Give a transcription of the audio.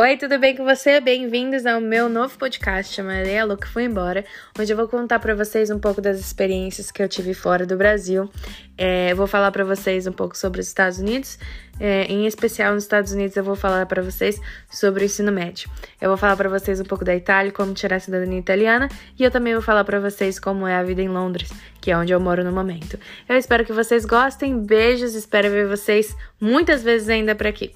Oi, tudo bem com você? Bem-vindos ao meu novo podcast chamado "Alô, que foi embora, onde eu vou contar para vocês um pouco das experiências que eu tive fora do Brasil. É, vou falar para vocês um pouco sobre os Estados Unidos, é, em especial nos Estados Unidos eu vou falar para vocês sobre o ensino médio. Eu vou falar para vocês um pouco da Itália, como tirar a cidadania italiana, e eu também vou falar para vocês como é a vida em Londres, que é onde eu moro no momento. Eu espero que vocês gostem. Beijos, espero ver vocês muitas vezes ainda por aqui.